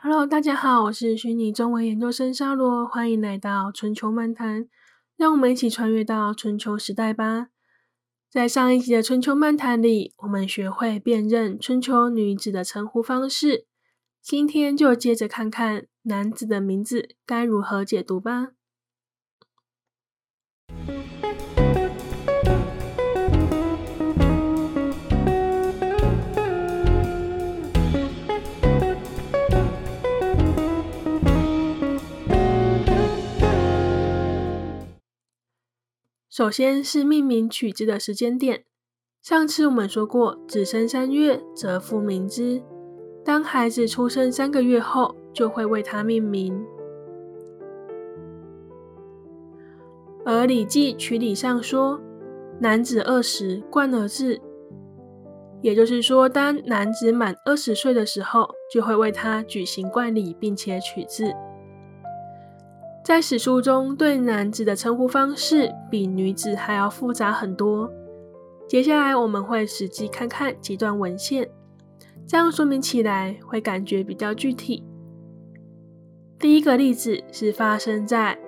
Hello，大家好，我是虚拟中文研究生沙罗，欢迎来到春秋漫谈，让我们一起穿越到春秋时代吧。在上一集的春秋漫谈里，我们学会辨认春秋女子的称呼方式，今天就接着看看男子的名字该如何解读吧。首先是命名取之的时间点。上次我们说过，子生三月则父名之。当孩子出生三个月后，就会为他命名。而《礼记·曲礼》上说：“男子二十，冠而至。”也就是说，当男子满二十岁的时候，就会为他举行冠礼，并且取字。在史书中，对男子的称呼方式比女子还要复杂很多。接下来我们会实际看看几段文献，这样说明起来会感觉比较具体。第一个例子是发生在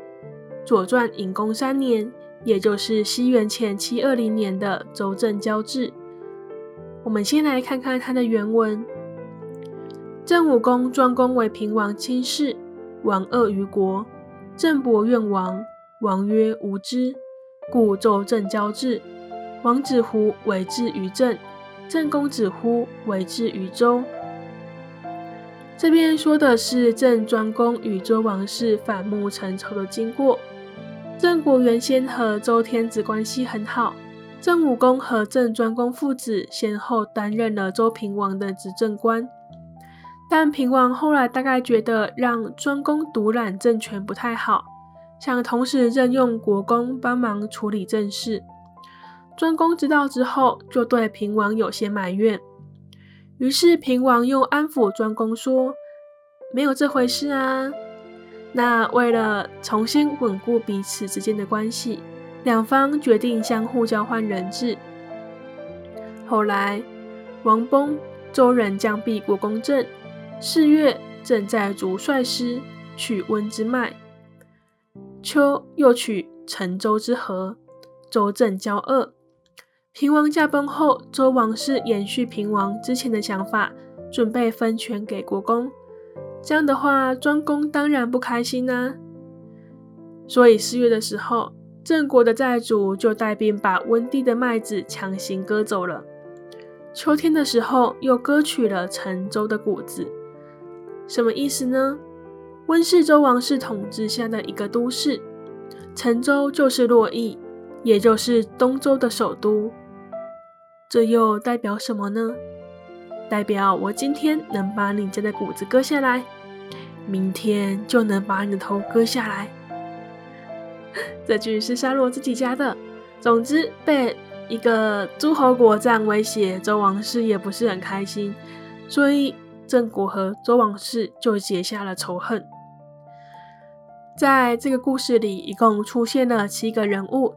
《左传》隐公三年，也就是西元前七二零年的周正交质。我们先来看看它的原文：郑武公庄公为平王亲事，王恶于国。郑伯愿王，王曰：“无知。”故周郑交质。王子乎为之于郑，郑公子乎为之于周。这边说的是郑庄公与周王室反目成仇的经过。郑国原先和周天子关系很好，郑武公和郑庄公父子先后担任了周平王的执政官。但平王后来大概觉得让庄公独揽政权不太好，想同时任用国公帮忙处理政事。庄公知道之后，就对平王有些埋怨。于是平王又安抚庄公说：“没有这回事啊。”那为了重新稳固彼此之间的关系，两方决定相互交换人质。后来王崩，周人将避国公正。四月，正在主率师取温之脉。秋，又取陈州之河。周正交恶。平王驾崩后，周王室延续平王之前的想法，准备分权给国公。这样的话，庄公当然不开心啊。所以四月的时候，郑国的寨主就带兵把温地的麦子强行割走了。秋天的时候，又割取了陈州的谷子。什么意思呢？温氏周王室统治下的一个都市，陈州就是洛邑，也就是东周的首都。这又代表什么呢？代表我今天能把你家的谷子割下来，明天就能把你的头割下来。这句是沙洛自己加的。总之，被一个诸侯国这样威胁，周王室也不是很开心，所以。郑国和周王室就结下了仇恨。在这个故事里，一共出现了七个人物，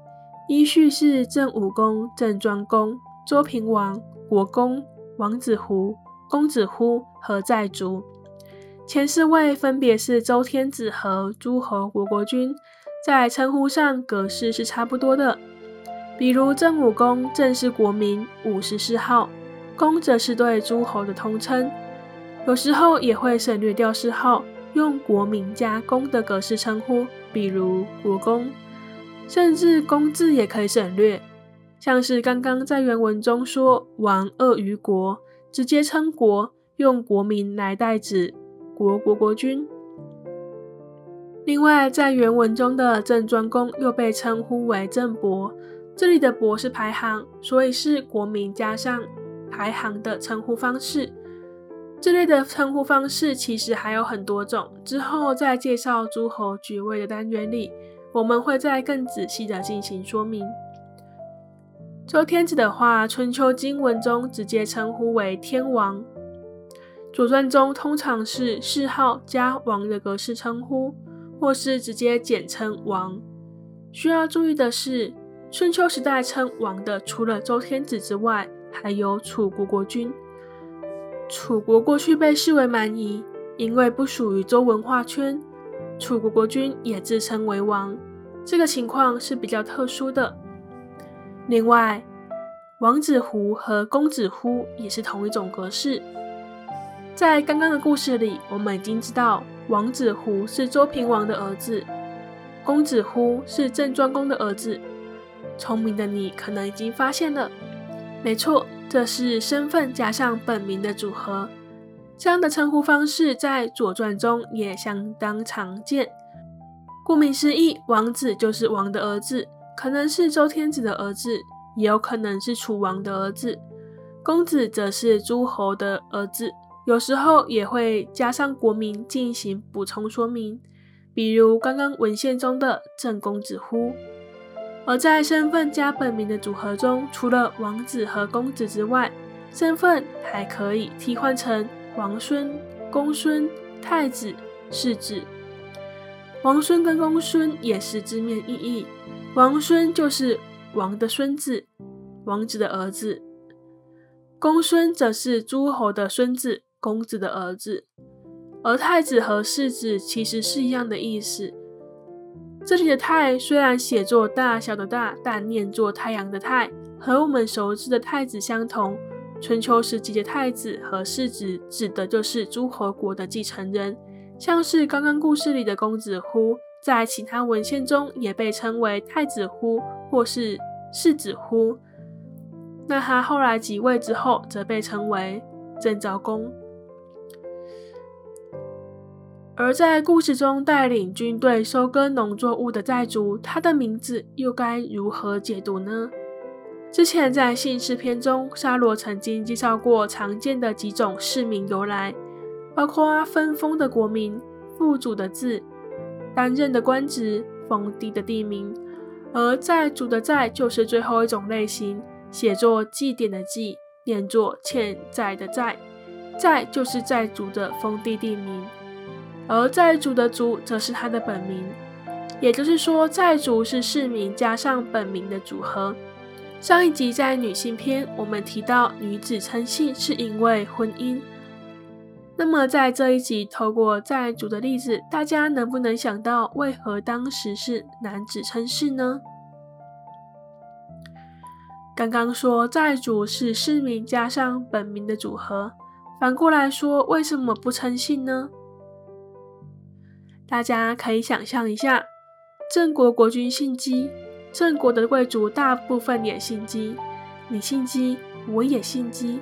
依序是郑武公、郑庄公、周平王、国公、王子胡、公子乎和寨主。前四位分别是周天子和诸侯国国君，在称呼上格式是差不多的。比如郑武公，正是国名，武十四号，公则是对诸侯的通称。有时候也会省略掉谥号，用国名加公的格式称呼，比如国公，甚至公字也可以省略，像是刚刚在原文中说王恶于国，直接称国，用国名来代指国国国君。另外，在原文中的郑庄公又被称呼为郑伯，这里的伯是排行，所以是国名加上排行的称呼方式。这类的称呼方式其实还有很多种，之后在介绍诸侯爵位的单元里，我们会再更仔细的进行说明。周天子的话，春秋经文中直接称呼为天王，左传中通常是谥号加王的格式称呼，或是直接简称王。需要注意的是，春秋时代称王的除了周天子之外，还有楚国国君。楚国过去被视为蛮夷，因为不属于周文化圈，楚国国君也自称为王，这个情况是比较特殊的。另外，王子胡和公子乎也是同一种格式。在刚刚的故事里，我们已经知道王子胡是周平王的儿子，公子乎是郑庄公的儿子。聪明的你可能已经发现了，没错，这是身份加上本名的组合。这样的称呼方式在《左传》中也相当常见。顾名思义，王子就是王的儿子，可能是周天子的儿子，也有可能是楚王的儿子。公子则是诸侯的儿子，有时候也会加上国名进行补充说明，比如刚刚文献中的郑公子乎。而在身份加本名的组合中，除了王子和公子之外，身份还可以替换成。王孙、公孙、太子、世子，王孙跟公孙也是字面意义。王孙就是王的孙子，王子的儿子；公孙则是诸侯的孙子，公子的儿子。而太子和世子其实是一样的意思。这里的“太”虽然写作大小的“大”，但念作太阳的“太”，和我们熟知的太子相同。春秋时期的太子和世子指的就是诸侯国的继承人，像是刚刚故事里的公子乎，在其他文献中也被称为太子乎或是世子乎。那他后来即位之后，则被称为郑昭公。而在故事中带领军队收割农作物的寨主，他的名字又该如何解读呢？之前在姓氏篇中，沙罗曾经介绍过常见的几种氏名由来，包括分封的国名、父祖的字、担任的官职、封地的地名。而寨主的寨就是最后一种类型，写作祭典的祭，念作欠债的债，债就是寨主的封地地名，而寨主的主则是他的本名。也就是说，寨主是氏名加上本名的组合。上一集在女性篇，我们提到女子称姓是因为婚姻。那么在这一集，透过债主的例子，大家能不能想到为何当时是男子称氏呢？刚刚说债主是氏名加上本名的组合，反过来说，为什么不称姓呢？大家可以想象一下，郑国国君姓姬。郑国的贵族大部分也姓姬，你姓姬，我也姓姬。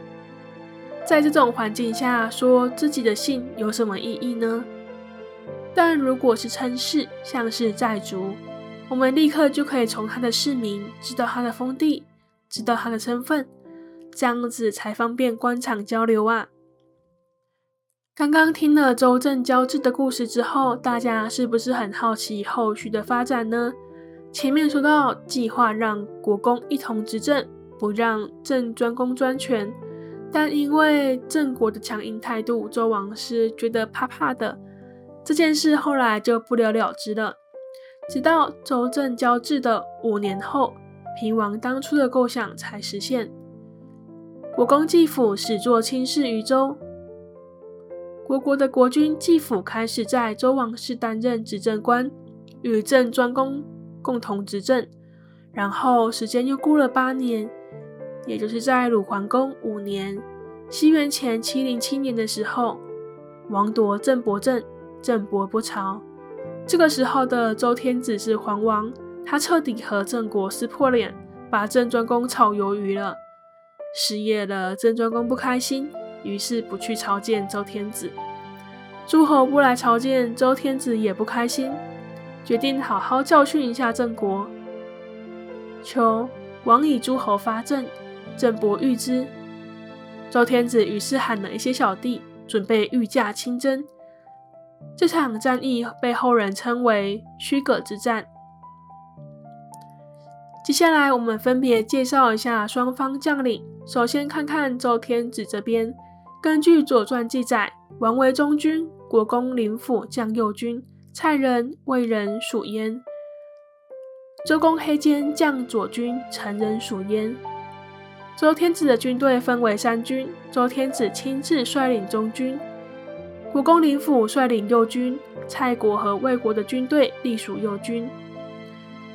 在这种环境下，说自己的姓有什么意义呢？但如果是称氏，像是寨主，我们立刻就可以从他的氏名知道他的封地，知道他的身份，这样子才方便官场交流啊。刚刚听了周郑交质的故事之后，大家是不是很好奇后续的发展呢？前面说到计划让国公一同执政，不让郑庄公专权，但因为郑国的强硬态度，周王室觉得怕怕的，这件事后来就不了了之了。直到周郑交质的五年后，平王当初的构想才实现，国公继父始作亲事于周，国国的国君继父开始在周王室担任执政官，与郑庄公。共同执政，然后时间又过了八年，也就是在鲁桓公五年（西元前七零七年）的时候，王夺郑伯政，郑伯不朝。这个时候的周天子是桓王，他彻底和郑国撕破脸，把郑庄公炒鱿鱼了。失业了，郑庄公不开心，于是不去朝见周天子。诸侯不来朝见周天子，也不开心。决定好好教训一下郑国。秋，王以诸侯发郑，郑伯御之。周天子于是喊了一些小弟，准备御驾亲征。这场战役被后人称为虚葛之战。接下来，我们分别介绍一下双方将领。首先看看周天子这边，根据《左传》记载，王为中军，国公领府将右军。蔡人、魏人属燕，周公黑肩将左军，陈人属燕。周天子的军队分为三军，周天子亲自率领中军，国公林甫率领右军，蔡国和魏国的军队隶属右军。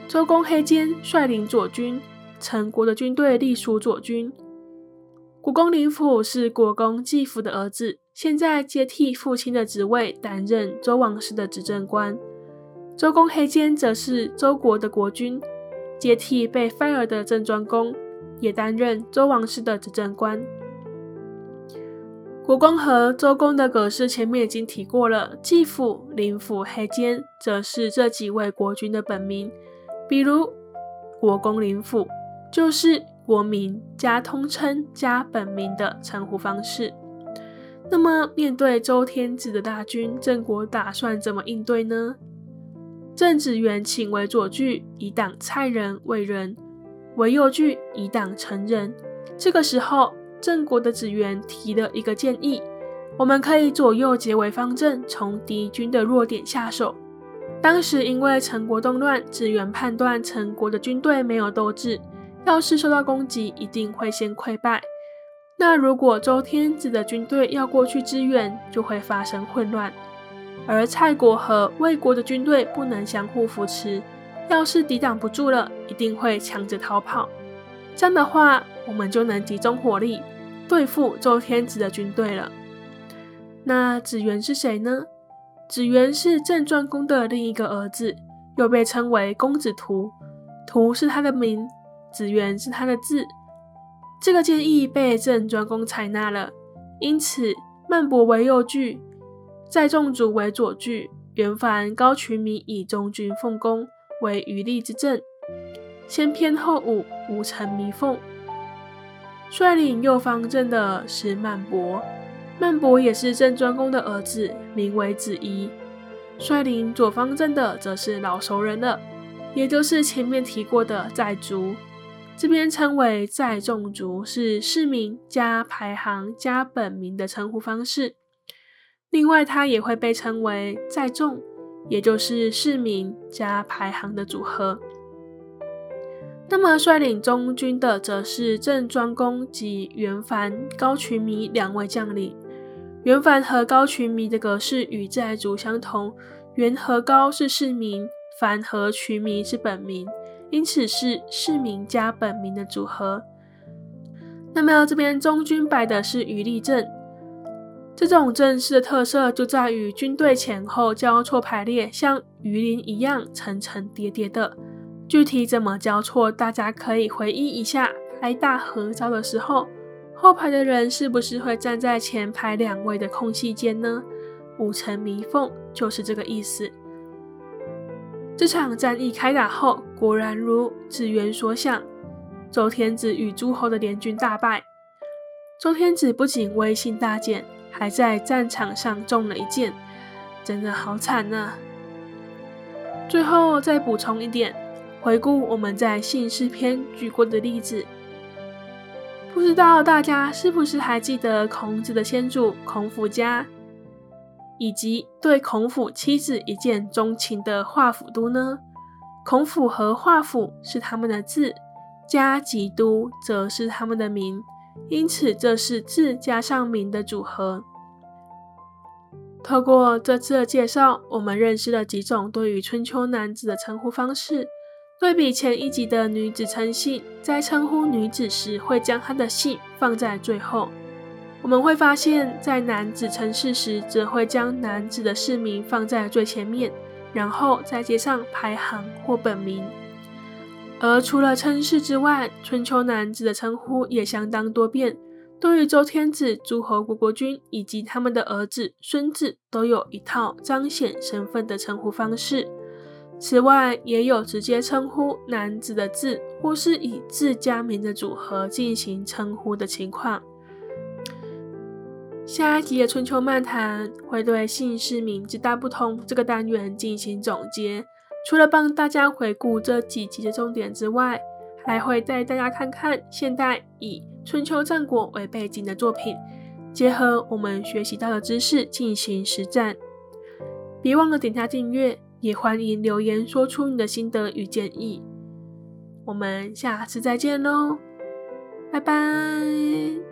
周公黑坚率领左军，陈国的军队隶属左军。国公林甫是国公季父的儿子，现在接替父亲的职位，担任周王室的执政官。周公黑坚则是周国的国君，接替被 fire 的郑庄公，也担任周王室的执政官。国公和周公的格式前面已经提过了，季父、林父、黑坚则是这几位国君的本名。比如国公林甫，就是国名加通称加本名的称呼方式。那么，面对周天子的大军，郑国打算怎么应对呢？郑子元请为左句，以挡蔡人、魏人；为右句，以挡陈人。这个时候，郑国的子元提了一个建议：我们可以左右结为方阵，从敌军的弱点下手。当时因为陈国动乱，子元判断陈国的军队没有斗志，要是受到攻击，一定会先溃败。那如果周天子的军队要过去支援，就会发生混乱。而蔡国和魏国的军队不能相互扶持，要是抵挡不住了，一定会抢着逃跑。这样的话，我们就能集中火力对付周天子的军队了。那子元是谁呢？子元是郑庄公的另一个儿子，又被称为公子图。图是他的名，子元是他的字。这个建议被郑庄公采纳了，因此曼伯为右句，在众族为左句，元凡高渠弥以中军奉公为余力之政。先偏后武，武臣弥奉。率领右方阵的是曼伯。曼伯也是郑庄公的儿子，名为子仪。率领左方阵的则是老熟人了，也就是前面提过的在族，这边称为在众族，是市民加排行加本名的称呼方式。另外，它也会被称为在众，也就是市民加排行的组合。那么，率领中军的则是郑庄公及袁凡、高渠弥两位将领。元凡和高渠弥的格式与在族相同，元和高是市名，凡和渠弥是本名，因此是市名加本名的组合。那么这边中军摆的是余力阵，这种阵势的特色就在于军队前后交错排列，像鱼鳞一样层层叠叠的。具体怎么交错，大家可以回忆一下拍大合照的时候。后排的人是不是会站在前排两位的空隙间呢？五层弥缝就是这个意思。这场战役开打后，果然如子元所想，周天子与诸侯的联军大败。周天子不仅威信大减，还在战场上中了一箭，真的好惨呐！最后再补充一点，回顾我们在姓氏篇举过的例子。不知道大家是不是还记得孔子的先祖孔府家，以及对孔府妻子一见钟情的华府都呢？孔府和华府是他们的字，家及都则是他们的名，因此这是字加上名的组合。透过这次的介绍，我们认识了几种对于春秋男子的称呼方式。对比前一集的女子称姓，在称呼女子时会将她的姓放在最后。我们会发现，在男子称氏时，则会将男子的氏名放在最前面，然后再接上排行或本名。而除了称氏之外，春秋男子的称呼也相当多变。对于周天子、诸侯国国君以及他们的儿子、孙子，都有一套彰显身份的称呼方式。此外，也有直接称呼男子的字，或是以字加名的组合进行称呼的情况。下一集的春秋漫谈会对姓氏名字大不同这个单元进行总结，除了帮大家回顾这几集的重点之外，还会带大家看看现代以春秋战国为背景的作品，结合我们学习到的知识进行实战。别忘了点下订阅。也欢迎留言说出你的心得与建议，我们下次再见喽，拜拜。